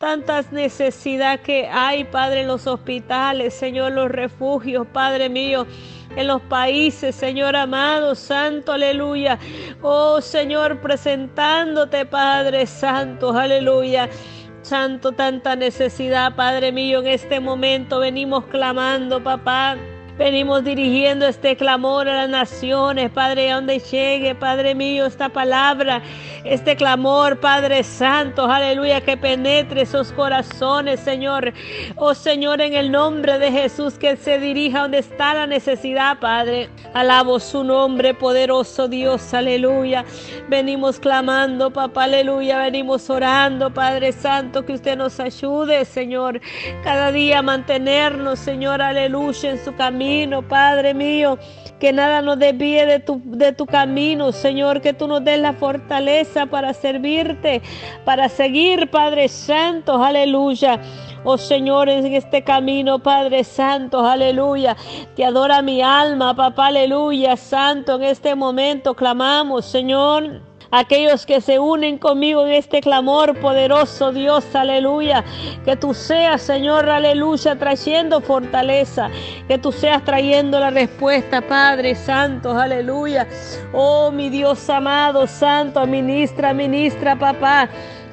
tantas necesidad que hay, Padre, en los hospitales, Señor, los refugios, Padre mío en los países, Señor amado, Santo, aleluya. Oh Señor, presentándote, Padre Santo, aleluya. Santo, tanta necesidad, Padre mío, en este momento venimos clamando, papá. Venimos dirigiendo este clamor a las naciones, Padre, a donde llegue, Padre mío, esta palabra, este clamor, Padre Santo, aleluya, que penetre esos corazones, Señor. Oh Señor, en el nombre de Jesús, que se dirija donde está la necesidad, Padre. Alabo su nombre, poderoso Dios, aleluya. Venimos clamando, papá, aleluya. Venimos orando, Padre Santo, que usted nos ayude, Señor. Cada día mantenernos, Señor, aleluya, en su camino Padre mío. Que nada nos desvíe de tu, de tu camino, Señor. Que tú nos des la fortaleza para servirte, para seguir, Padre Santo. Aleluya. Oh Señor, en este camino, Padre Santo, aleluya. Te adora mi alma, papá, aleluya. Santo, en este momento clamamos, Señor aquellos que se unen conmigo en este clamor poderoso, Dios, aleluya. Que tú seas, Señor, aleluya, trayendo fortaleza, que tú seas trayendo la respuesta, Padre Santo, aleluya. Oh, mi Dios amado, Santo, ministra, ministra, papá.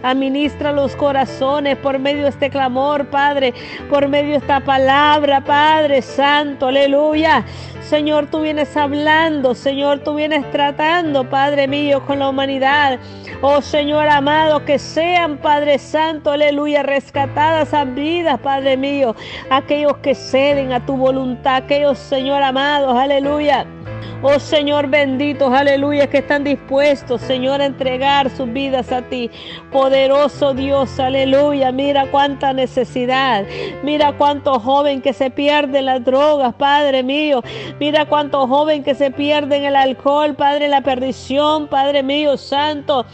Administra los corazones por medio de este clamor, Padre, por medio de esta palabra, Padre Santo, aleluya. Señor, tú vienes hablando, Señor, tú vienes tratando, Padre mío, con la humanidad. Oh Señor amado, que sean, Padre Santo, aleluya, rescatadas a vidas, Padre mío, aquellos que ceden a tu voluntad, aquellos, Señor amados, aleluya Oh Señor bendito, aleluya, que están dispuestos, Señor, a entregar sus vidas a ti. Poderoso Dios, aleluya. Mira cuánta necesidad. Mira cuánto joven que se pierde en las drogas, Padre mío. Mira cuánto joven que se pierde en el alcohol, Padre, la perdición, Padre mío, santo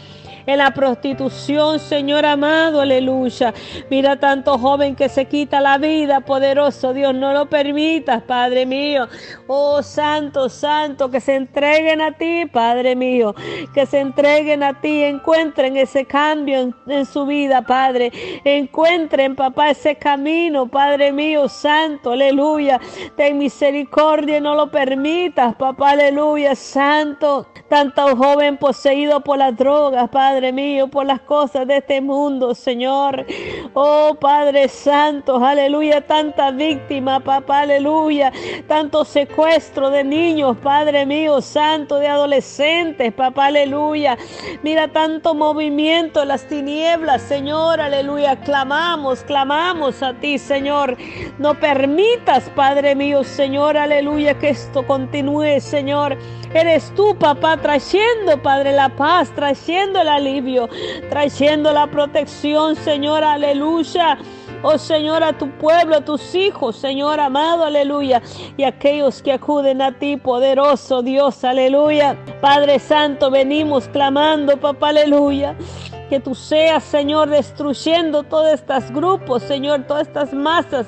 en la prostitución, Señor amado, aleluya. Mira tanto joven que se quita la vida, poderoso Dios, no lo permitas, Padre mío. Oh, santo, santo, que se entreguen a ti, Padre mío, que se entreguen a ti, encuentren ese cambio en, su vida, Padre. Encuentren, papá, ese camino, Padre mío, santo, aleluya. Ten misericordia, no lo permitas, papá, aleluya, santo. Tanto joven poseído por las drogas, Padre mío, por las cosas de este mundo, Señor. Oh Padre Santo, aleluya, tanta víctima, papá, aleluya, tanto secuestro de niños, Padre mío, santo, de adolescentes, papá, aleluya. Mira tanto movimiento en las tinieblas, Señor, aleluya. Clamamos, clamamos a ti, Señor. No permitas, Padre mío, Señor, aleluya, que esto continúe, Señor. Eres tú, papá, trayendo, Padre, la paz, trayendo el alivio, trayendo la protección, Señor, aleluya. Oh Señor, a tu pueblo, a tus hijos, Señor amado, aleluya. Y aquellos que acuden a ti, poderoso Dios, aleluya. Padre Santo, venimos clamando, papá, aleluya que tú seas, Señor, destruyendo todos estos grupos, Señor, todas estas masas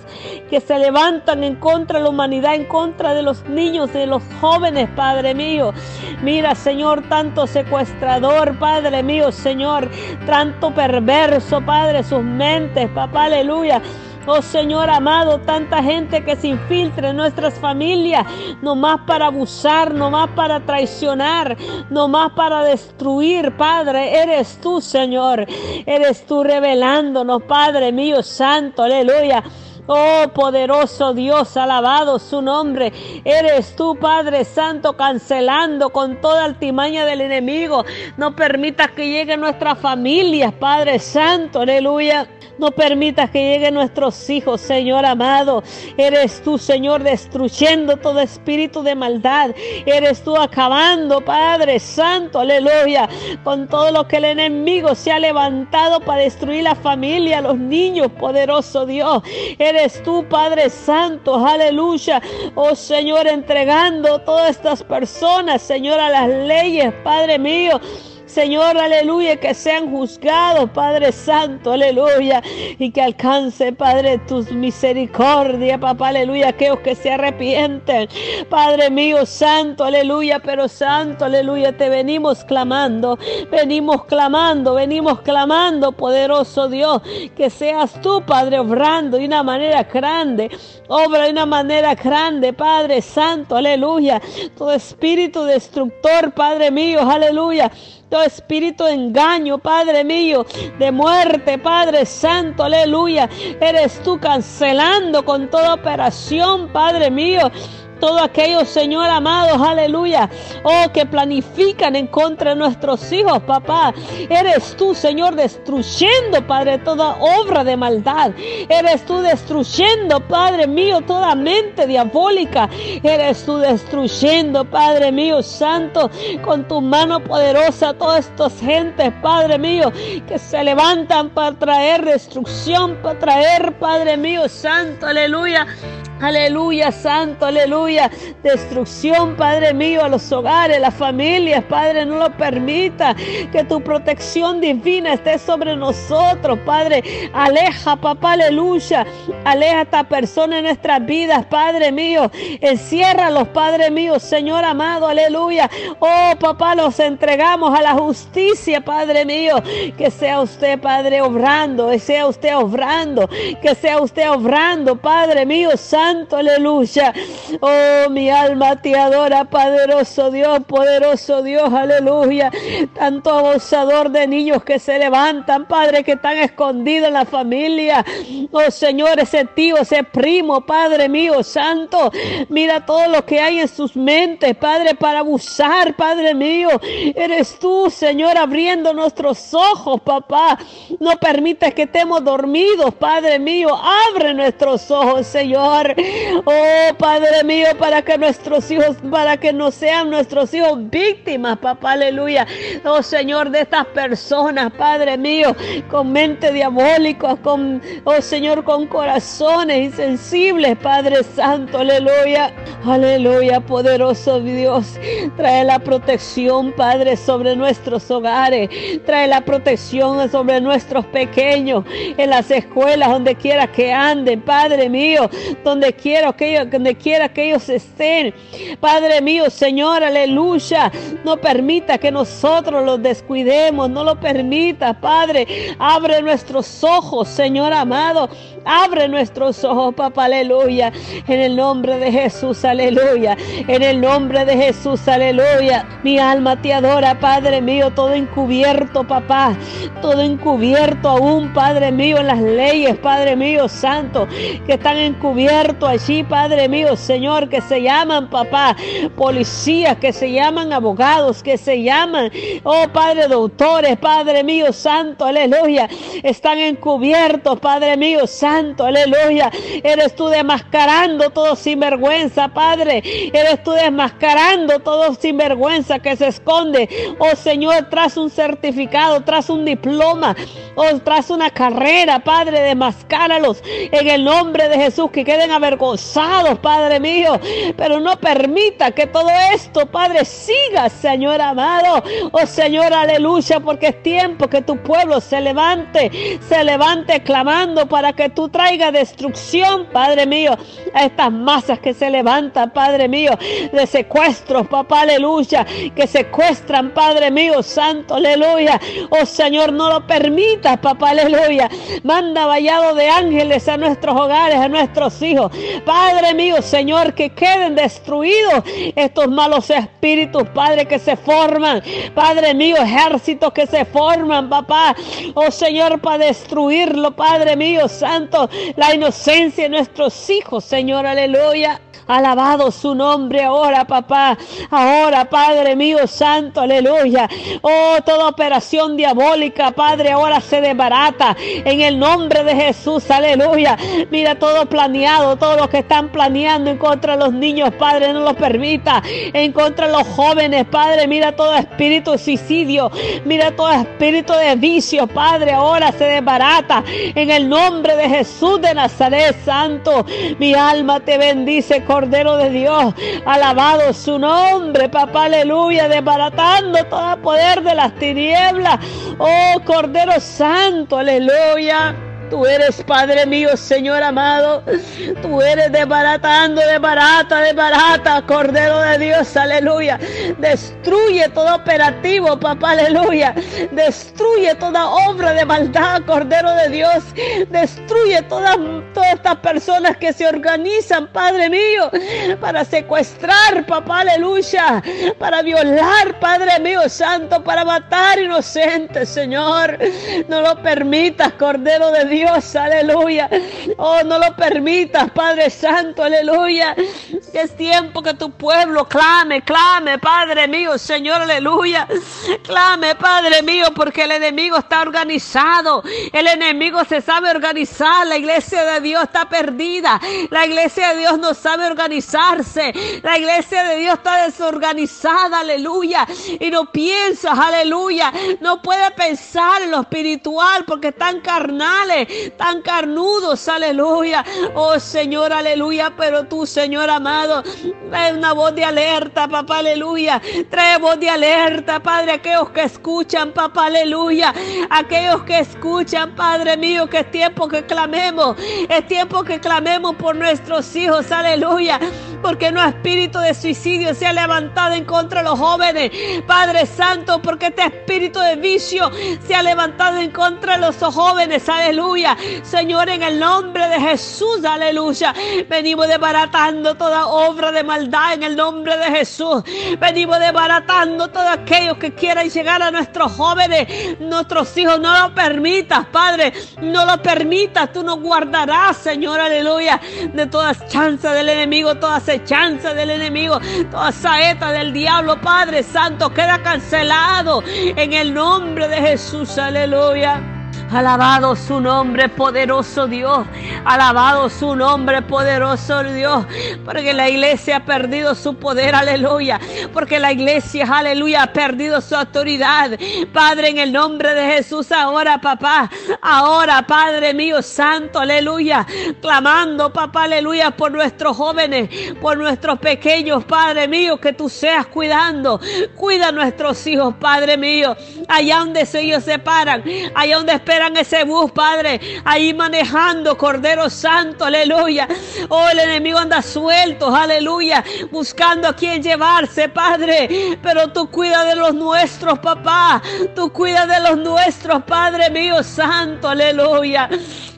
que se levantan en contra de la humanidad, en contra de los niños, de los jóvenes, Padre mío. Mira, Señor, tanto secuestrador, Padre mío, Señor, tanto perverso, Padre, sus mentes, papá, aleluya. Oh Señor amado, tanta gente que se infiltra en nuestras familias, no más para abusar, no más para traicionar, no más para destruir, Padre. Eres tú, Señor. Eres tú revelándonos, Padre mío santo, aleluya. Oh poderoso Dios, alabado su nombre. Eres tú, Padre Santo, cancelando con toda altimaña del enemigo. No permitas que lleguen nuestras familias, Padre Santo, aleluya. No permitas que lleguen nuestros hijos, Señor amado. Eres tú, Señor, destruyendo todo espíritu de maldad. Eres tú acabando, Padre Santo, aleluya, con todo lo que el enemigo se ha levantado para destruir la familia, los niños, poderoso Dios. Eres tú, Padre Santo, aleluya. Oh Señor, entregando todas estas personas, Señor, a las leyes, Padre mío Señor, aleluya, que sean juzgados, Padre Santo, aleluya, y que alcance, Padre, tus misericordias, papá, aleluya, aquellos que se arrepienten, Padre mío, Santo, aleluya, pero Santo, aleluya, te venimos clamando, venimos clamando, venimos clamando, poderoso Dios, que seas tú, Padre, obrando de una manera grande, obra de una manera grande, Padre Santo, aleluya, todo espíritu destructor, Padre mío, aleluya, todo espíritu de engaño, Padre mío, de muerte, Padre Santo, aleluya. Eres tú cancelando con toda operación, Padre mío todos aquellos, Señor amados, aleluya, oh, que planifican en contra de nuestros hijos, papá. Eres tú, Señor, destruyendo, Padre, toda obra de maldad. Eres tú destruyendo, Padre mío, toda mente diabólica. Eres tú destruyendo, Padre mío, santo, con tu mano poderosa, todas estas gentes, Padre mío, que se levantan para traer destrucción, para traer, Padre mío, santo, aleluya Aleluya, santo, aleluya. Destrucción, Padre mío, a los hogares, las familias, Padre, no lo permita. Que tu protección divina esté sobre nosotros, Padre. Aleja, papá, aleluya. Aleja a esta persona en nuestras vidas, Padre mío. Enciérralos, Padre mío, Señor amado, aleluya. Oh, papá, los entregamos a la justicia, Padre mío. Que sea usted, Padre, obrando. Que sea usted obrando. Que sea usted obrando, Padre mío, santo santo, aleluya. Oh, mi alma te adora, poderoso Dios, poderoso Dios, aleluya. Tanto abusador de niños que se levantan, Padre, que están escondidos en la familia. Oh, Señor, ese tío, ese primo, Padre mío, santo. Mira todo lo que hay en sus mentes, Padre, para abusar, Padre mío. Eres tú, Señor, abriendo nuestros ojos, papá. No permites que estemos dormidos, Padre mío. Abre nuestros ojos, Señor. Oh, Padre mío, para que nuestros hijos, para que no sean nuestros hijos víctimas, papá, aleluya. Oh, Señor, de estas personas, Padre mío, con mente diabólica, con, oh, Señor, con corazones insensibles, Padre Santo, aleluya. Aleluya, poderoso Dios. Trae la protección, Padre, sobre nuestros hogares. Trae la protección sobre nuestros pequeños, en las escuelas, donde quiera que anden, Padre mío, donde quiera que ellos, donde quiera que ellos estén. Padre mío, Señor, aleluya. No permita que nosotros los descuidemos, no lo permita, Padre. Abre nuestros ojos, Señor amado. Abre nuestros ojos, papá, aleluya. En el nombre de Jesús, aleluya. En el nombre de Jesús, aleluya. Mi alma te adora, Padre mío, todo encubierto, papá. Todo encubierto aún, Padre mío, en las leyes, Padre mío, santo, que están encubiertos allí, Padre mío, Señor, que se llaman, papá, policías, que se llaman abogados, que se llaman, oh Padre, doctores, Padre mío, santo, aleluya. Están encubiertos, Padre mío, santo, aleluya. Eres tú desmascarando todo sinvergüenza, Padre. Eres tú desmascarando todo sinvergüenza que se esconde, oh Señor, tras un certificado, tras un diploma, oh, tras una carrera, Padre, desmascáralos en el nombre de Jesús, que queden a Padre mío. Pero no permita que todo esto, Padre, siga, Señor amado. Oh Señor, aleluya, porque es tiempo que tu pueblo se levante, se levante clamando para que tú traigas destrucción, Padre mío, a estas masas que se levantan, Padre mío, de secuestros, papá, aleluya, que secuestran, Padre mío, santo, aleluya. Oh Señor, no lo permitas, papá, aleluya. Manda vallado de ángeles a nuestros hogares, a nuestros hijos. Padre mío, Señor, que queden destruidos estos malos espíritus, Padre, que se forman. Padre mío, ejércitos que se forman, papá. Oh Señor, para destruirlo, Padre mío, Santo, la inocencia de nuestros hijos, Señor, aleluya. Alabado su nombre ahora, papá. Ahora, Padre mío, santo, aleluya. Oh, toda operación diabólica, Padre, ahora se desbarata. En el nombre de Jesús, aleluya. Mira todo planeado, todo lo que están planeando en contra de los niños, Padre, no lo permita. En contra de los jóvenes, Padre, mira todo espíritu de suicidio. Mira todo espíritu de vicio, Padre, ahora se desbarata. En el nombre de Jesús de Nazaret, Santo. Mi alma te bendice con Cordero de Dios. Alabado su nombre, papá, aleluya, desbaratando todo poder de las tinieblas. Oh, Cordero Santo, aleluya. Tú eres Padre mío, Señor amado. Tú eres desbaratando, desbarata, desbarata, Cordero de Dios, aleluya. Destruye todo operativo, papá, aleluya. Destruye toda obra de maldad, Cordero de Dios. Destruye todas, todas estas personas que se organizan, Padre mío, para secuestrar, papá, aleluya. Para violar, Padre mío, santo, para matar inocentes, Señor. No lo permitas, Cordero de Dios. Dios, aleluya. Oh, no lo permitas, Padre Santo, aleluya. Es tiempo que tu pueblo clame, clame, Padre mío, Señor, aleluya. Clame, Padre mío, porque el enemigo está organizado. El enemigo se sabe organizar. La iglesia de Dios está perdida. La iglesia de Dios no sabe organizarse. La iglesia de Dios está desorganizada, aleluya. Y no piensas, aleluya. No puede pensar en lo espiritual porque están carnales tan carnudos, aleluya. Oh Señor, aleluya, pero tú, Señor amado, trae una voz de alerta, papá, aleluya. Trae voz de alerta, Padre, aquellos que escuchan, papá, aleluya. Aquellos que escuchan, Padre mío, que es tiempo que clamemos, es tiempo que clamemos por nuestros hijos, aleluya. Porque no espíritu de suicidio se ha levantado en contra de los jóvenes, Padre Santo, porque este espíritu de vicio se ha levantado en contra de los jóvenes, aleluya. Señor, en el nombre de Jesús, aleluya. Venimos desbaratando toda obra de maldad en el nombre de Jesús. Venimos desbaratando todos aquellos que quieran llegar a nuestros jóvenes, nuestros hijos. No lo permitas, Padre. No lo permitas. Tú nos guardarás, Señor, aleluya, de todas chances del enemigo, toda acechanza del enemigo, toda saeta del diablo, Padre Santo, queda cancelado en el nombre de Jesús, aleluya. Alabado su nombre, poderoso Dios. Alabado su nombre, poderoso Dios. Porque la iglesia ha perdido su poder, aleluya. Porque la iglesia, aleluya, ha perdido su autoridad. Padre, en el nombre de Jesús, ahora, papá. Ahora, Padre mío, santo, aleluya. Clamando, papá, aleluya, por nuestros jóvenes, por nuestros pequeños, Padre mío, que tú seas cuidando. Cuida a nuestros hijos, Padre mío. Allá donde ellos se paran, allá donde esperan ese bus, Padre, ahí manejando, Cordero Santo, aleluya. Oh, el enemigo anda suelto, aleluya, buscando a quien llevarse, Padre. Pero tú cuida de los nuestros, papá. Tú cuida de los nuestros, Padre mío, Santo, aleluya.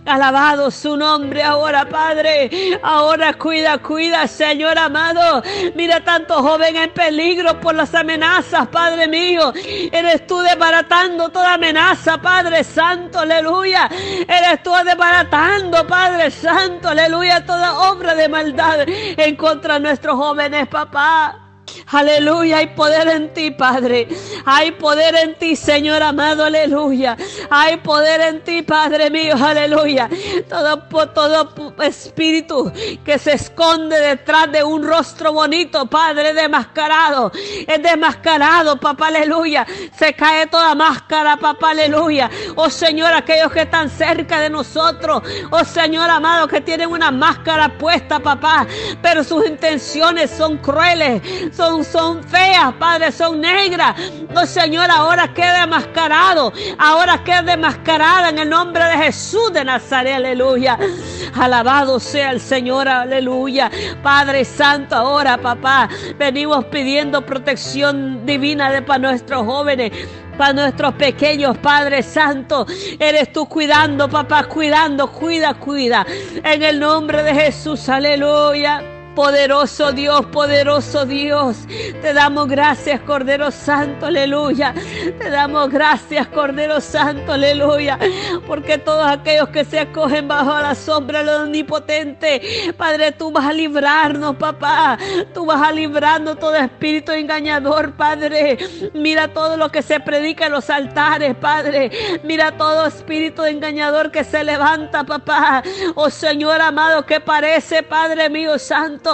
Alabado su nombre ahora, Padre. Ahora cuida, cuida, Señor amado. Mira tanto joven en peligro por las amenazas, Padre mío. Eres tú desbaratando toda amenaza, Padre Santo, aleluya. Eres tú desbaratando, Padre Santo, aleluya, toda obra de maldad en contra de nuestros jóvenes, papá. Aleluya, hay poder en ti, Padre. Hay poder en ti, Señor amado, aleluya. Hay poder en ti, Padre mío, aleluya. Todo, todo espíritu que se esconde detrás de un rostro bonito, Padre, desmascarado. Es desmascarado, papá, aleluya. Se cae toda máscara, papá, aleluya. Oh Señor, aquellos que están cerca de nosotros. Oh Señor amado, que tienen una máscara puesta, papá. Pero sus intenciones son crueles, son son, feas, Padre, son negras. No, Señor, ahora queda demascarado. Ahora queda demascarada en el nombre de Jesús de Nazaret, aleluya. Alabado sea el Señor, aleluya. Padre Santo, ahora, papá, venimos pidiendo protección divina de para nuestros jóvenes para nuestros pequeños, Padre Santo. Eres tú cuidando, papá, cuidando, cuida, cuida. En el nombre de Jesús, aleluya. Poderoso Dios, poderoso Dios. Te damos gracias, Cordero Santo, aleluya. Te damos gracias, Cordero Santo, aleluya. Porque todos aquellos que se acogen bajo la sombra del Omnipotente, Padre, tú vas a librarnos, papá. Tú vas a librarnos todo espíritu engañador, Padre. Mira todo lo que se predica en los altares, Padre. Mira todo espíritu engañador que se levanta, papá. Oh Señor amado, que parece, Padre mío santo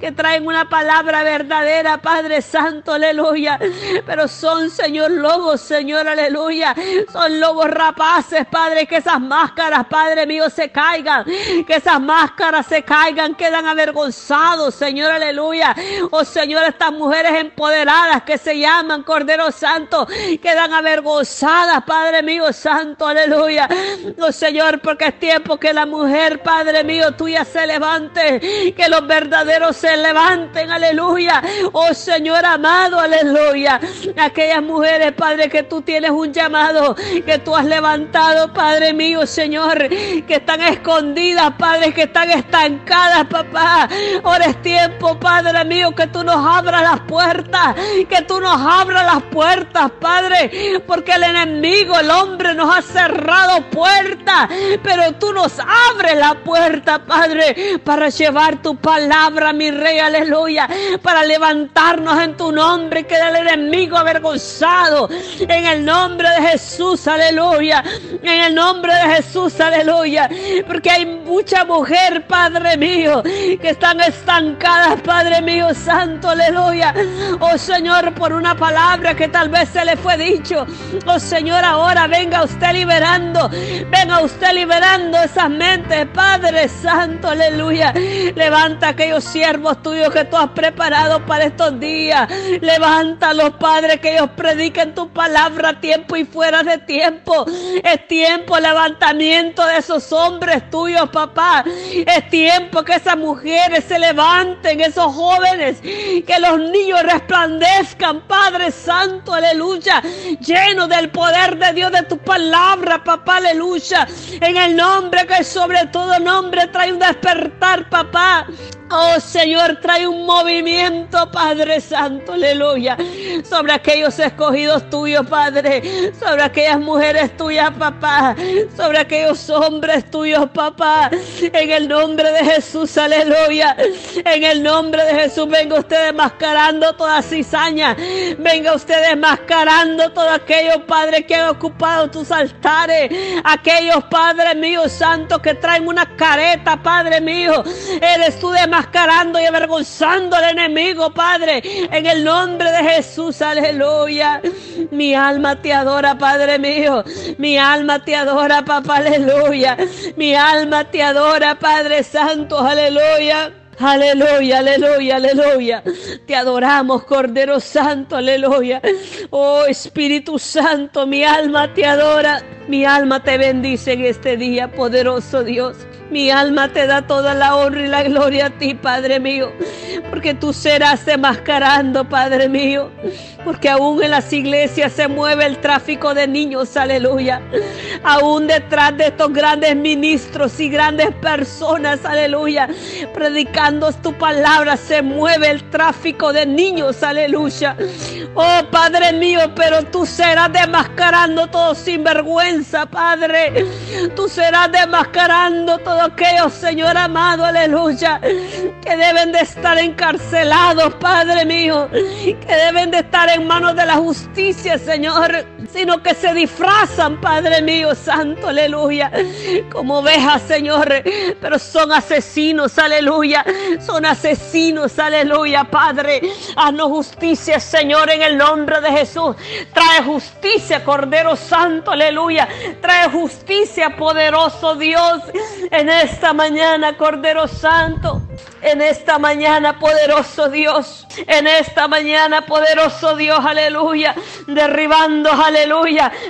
Que traen una palabra verdadera, Padre Santo, aleluya. Pero son, Señor, lobos, Señor, aleluya. Son lobos rapaces, Padre, que esas máscaras, Padre mío, se caigan. Que esas máscaras se caigan, quedan avergonzados, Señor, aleluya. Oh Señor, estas mujeres empoderadas que se llaman Cordero Santo, quedan avergonzadas, Padre mío, Santo, aleluya. Oh Señor, porque es tiempo que la mujer, Padre mío, tuya se levante, que los verdaderos se levanten, aleluya. Oh Señor amado, aleluya. Aquellas mujeres, Padre, que tú tienes un llamado, que tú has levantado, Padre mío, Señor, que están escondidas, Padre, que están estancadas, papá. Ahora es tiempo, Padre mío, que tú nos abras las puertas, que tú nos abras las puertas, Padre, porque el enemigo, el hombre, nos ha cerrado puertas, pero tú nos abres la puerta, Padre, para llevar tu palabra, mi rey, aleluya, para levantarnos en tu nombre, que el enemigo avergonzado, en el nombre de Jesús, aleluya, en el nombre de Jesús, aleluya, porque hay mucha mujer, Padre mío, que están estancadas, Padre mío, santo, aleluya, oh Señor, por una palabra que tal vez se le fue dicho, oh Señor, ahora venga usted liberando, venga usted liberando esas mentes, Padre Santo, aleluya, levanta siervos tuyos que tú has preparado para estos días, levanta los padres que ellos prediquen tu palabra a tiempo y fuera de tiempo, es tiempo levantamiento de esos hombres tuyos, papá, es tiempo que esas mujeres se levanten, esos jóvenes, que los niños resplandezcan, Padre Santo, aleluya, lleno del poder de Dios, de tu palabra, papá, aleluya, en el nombre que sobre todo nombre trae un despertar, papá. Oh Señor, trae un movimiento, Padre Santo, aleluya, sobre aquellos escogidos tuyos, Padre, sobre aquellas mujeres tuyas, papá, sobre aquellos hombres tuyos, papá, en el nombre de Jesús, aleluya, en el nombre de Jesús, venga usted desmascarando toda cizaña, venga usted desmascarando todo aquellos, Padre, que han ocupado tus altares, aquellos, Padre mío, santos, que traen una careta, Padre mío, eres tú de mascarando y avergonzando al enemigo, Padre, en el nombre de Jesús, aleluya. Mi alma te adora, Padre mío. Mi alma te adora, papá, aleluya. Mi alma te adora, Padre Santo, aleluya. Aleluya, aleluya, aleluya. Te adoramos, Cordero Santo, aleluya. Oh Espíritu Santo, mi alma te adora. Mi alma te bendice en este día, poderoso Dios. Mi alma te da toda la honra y la gloria a ti, Padre mío, porque tú serás demascarando, Padre mío, porque aún en las iglesias se mueve el tráfico de niños, aleluya. Aún detrás de estos grandes ministros y grandes personas, aleluya, predicando tu palabra, se mueve el tráfico de niños, aleluya. Oh Padre mío, pero tú serás demascarando todo sinvergüenza, Padre. Tú serás demascarando todo aquellos, Señor amado, aleluya, que deben de estar encarcelados, Padre mío, que deben de estar en manos de la justicia, Señor, sino que se disfrazan, Padre mío, santo, aleluya, como ovejas, Señor, pero son asesinos, aleluya, son asesinos, aleluya, Padre, haznos justicia, Señor, en el nombre de Jesús, trae justicia, Cordero Santo, aleluya, trae justicia, poderoso Dios, en esta mañana, Cordero Santo. En esta mañana, poderoso Dios. En esta mañana, poderoso Dios, aleluya. Derribando, aleluya.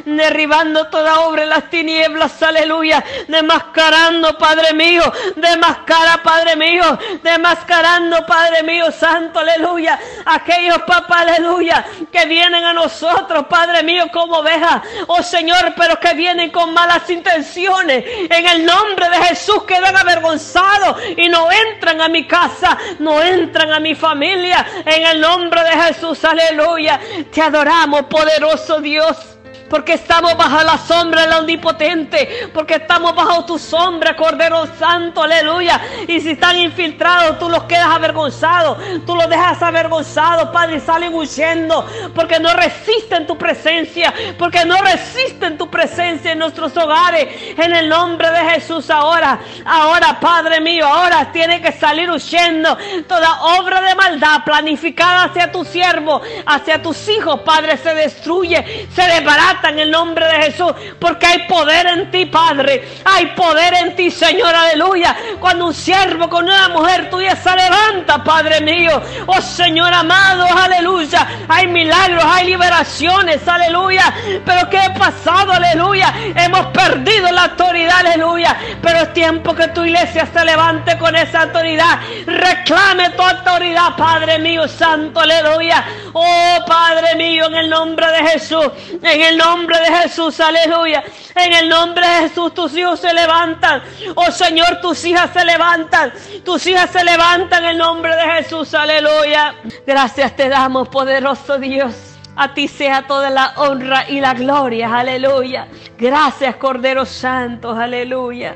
Derribando toda obra en las tinieblas, aleluya. Demascarando, Padre mío. Demascara, Padre mío. Demascarando, Padre mío, Santo, aleluya. Aquellos, papá, aleluya. Que vienen a nosotros, Padre mío, como ovejas. Oh Señor, pero que vienen con malas intenciones. En el nombre de Jesús quedan avergonzados y no entran a mi casa, no entran a mi familia. En el nombre de Jesús, aleluya. Te adoramos, poderoso Dios. Porque estamos bajo la sombra del Omnipotente, porque estamos bajo tu sombra, Cordero Santo, aleluya. Y si están infiltrados, tú los quedas avergonzados, tú los dejas avergonzados, Padre, salen huyendo, porque no resisten tu presencia, porque no resisten tu presencia en nuestros hogares, en el nombre de Jesús ahora, ahora, Padre mío, ahora tiene que salir huyendo toda obra de maldad planificada hacia tu siervo, hacia tus hijos, Padre, se destruye, se desbarata en el nombre de Jesús, porque hay poder en ti, Padre. Hay poder en ti, Señor, aleluya. Cuando un siervo con una mujer tuya se levanta, Padre mío. Oh Señor amado, aleluya. Hay milagros, hay liberaciones, aleluya. Pero ¿qué ha pasado, aleluya? Hemos perdido la autoridad, aleluya. Pero es tiempo que tu iglesia se levante con esa autoridad. Reclame tu autoridad, Padre mío, santo, aleluya. Oh Padre mío, en el nombre de Jesús, en el nombre de Jesús, aleluya. En el nombre de Jesús, tus hijos se levantan. Oh Señor, tus hijas se levantan. Tus hijas se levantan en el nombre de Jesús, aleluya. Gracias te damos, poderoso Dios. A ti sea toda la honra y la gloria, aleluya. Gracias, Cordero Santo, aleluya.